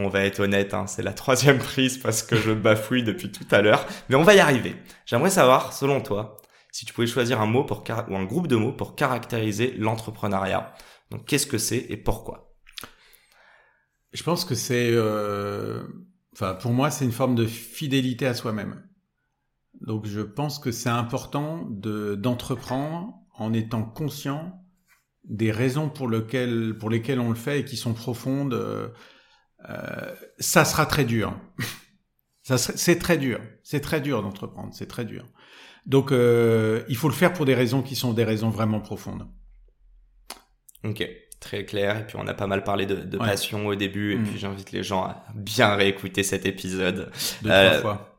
on va être honnête, hein, c'est la troisième prise parce que je bafouille depuis tout à l'heure, mais on va y arriver. J'aimerais savoir, selon toi, si tu pouvais choisir un mot pour ou un groupe de mots pour caractériser l'entrepreneuriat. Donc, qu'est-ce que c'est et pourquoi? Je pense que c'est, euh... enfin, pour moi, c'est une forme de fidélité à soi-même. Donc, je pense que c'est important de d'entreprendre en étant conscient des raisons pour, lesquelles, pour lesquelles on le fait et qui sont profondes. Euh, euh, ça sera très dur. c'est très dur. C'est très dur d'entreprendre. C'est très dur. Donc, euh, il faut le faire pour des raisons qui sont des raisons vraiment profondes. Ok, très clair. Et puis on a pas mal parlé de, de passion au début. Et mm. puis j'invite les gens à bien réécouter cet épisode. Deux, euh, fois.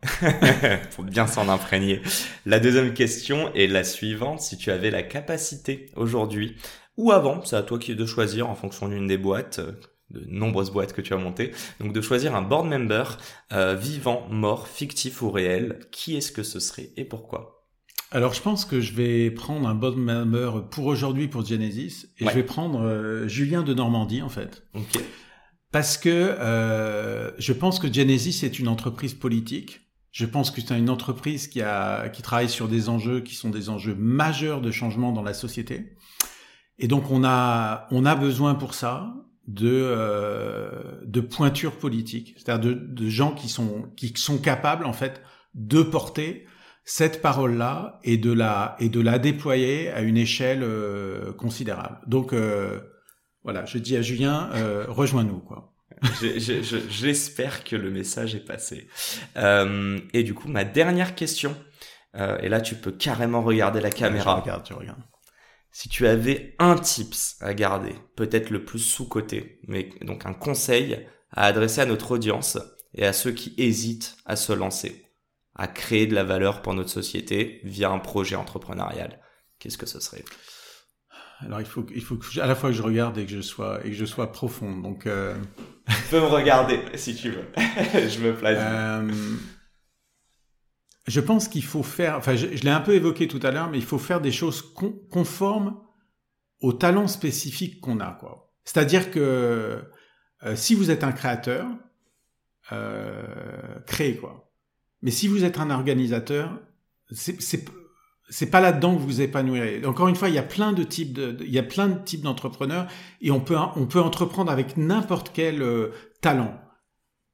pour bien s'en imprégner. La deuxième question est la suivante. Si tu avais la capacité aujourd'hui ou avant, c'est à toi qui de choisir en fonction d'une des boîtes, de nombreuses boîtes que tu as montées. Donc de choisir un board member euh, vivant, mort, fictif ou réel. Qui est-ce que ce serait et pourquoi? Alors je pense que je vais prendre un board member pour aujourd'hui pour Genesis et je vais prendre euh, Julien de Normandie en fait. Parce que euh, je pense que Genesis est une entreprise politique. Je pense que c'est une entreprise qui a qui travaille sur des enjeux qui sont des enjeux majeurs de changement dans la société. Et donc on a on a besoin pour ça de euh, de pointure politique, c'est-à-dire de, de, gens qui sont qui sont capables en fait de porter cette parole-là et de la et de la déployer à une échelle euh, considérable. Donc euh, voilà, je dis à Julien, euh, rejoins-nous quoi. J'espère que le message est passé. Euh, et du coup, ma dernière question, et là tu peux carrément regarder la caméra. Je regarde, tu regardes. Si tu avais un tips à garder, peut-être le plus sous-côté, mais donc un conseil à adresser à notre audience et à ceux qui hésitent à se lancer, à créer de la valeur pour notre société via un projet entrepreneurial, qu'est-ce que ce serait? Alors il faut, il faut à la fois que je regarde et que je sois et que je sois profond. Donc euh... tu peux me regarder si tu veux. je me place. Euh, je pense qu'il faut faire, enfin je, l'ai un peu évoqué tout à l'heure, mais il faut faire des choses conformes aux talents spécifiques qu'on a. quoi. C'est-à-dire que euh, si vous êtes un créateur, euh, créez quoi. Mais si vous êtes un organisateur, c'est pas là-dedans que vous épanouirez. Encore une fois, il y a plein de types de, il y a plein de types d'entrepreneurs et on peut on peut entreprendre avec n'importe quel euh, talent.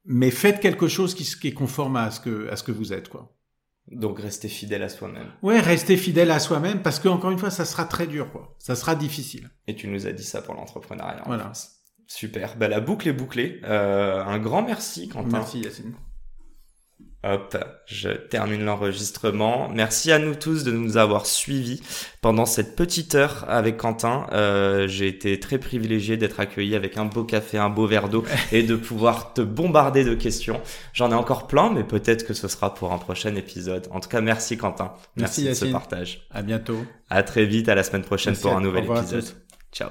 Mais faites quelque chose qui, qui est conforme à ce que à ce que vous êtes quoi. Donc rester fidèle à soi-même. Ouais, rester fidèle à soi-même parce que encore une fois, ça sera très dur, quoi. Ça sera difficile. Et tu nous as dit ça pour l'entrepreneuriat. Voilà. Super. Bah, la boucle est bouclée. Euh, un grand merci, Quentin. Merci, Yacine. Hop, je termine l'enregistrement. Merci à nous tous de nous avoir suivis pendant cette petite heure avec Quentin. Euh, j'ai été très privilégié d'être accueilli avec un beau café, un beau verre d'eau et de pouvoir te bombarder de questions. J'en ai encore plein, mais peut-être que ce sera pour un prochain épisode. En tout cas, merci Quentin. Merci, merci de ce partage. À bientôt. À très vite, à la semaine prochaine pour un nouvel épisode. Ciao.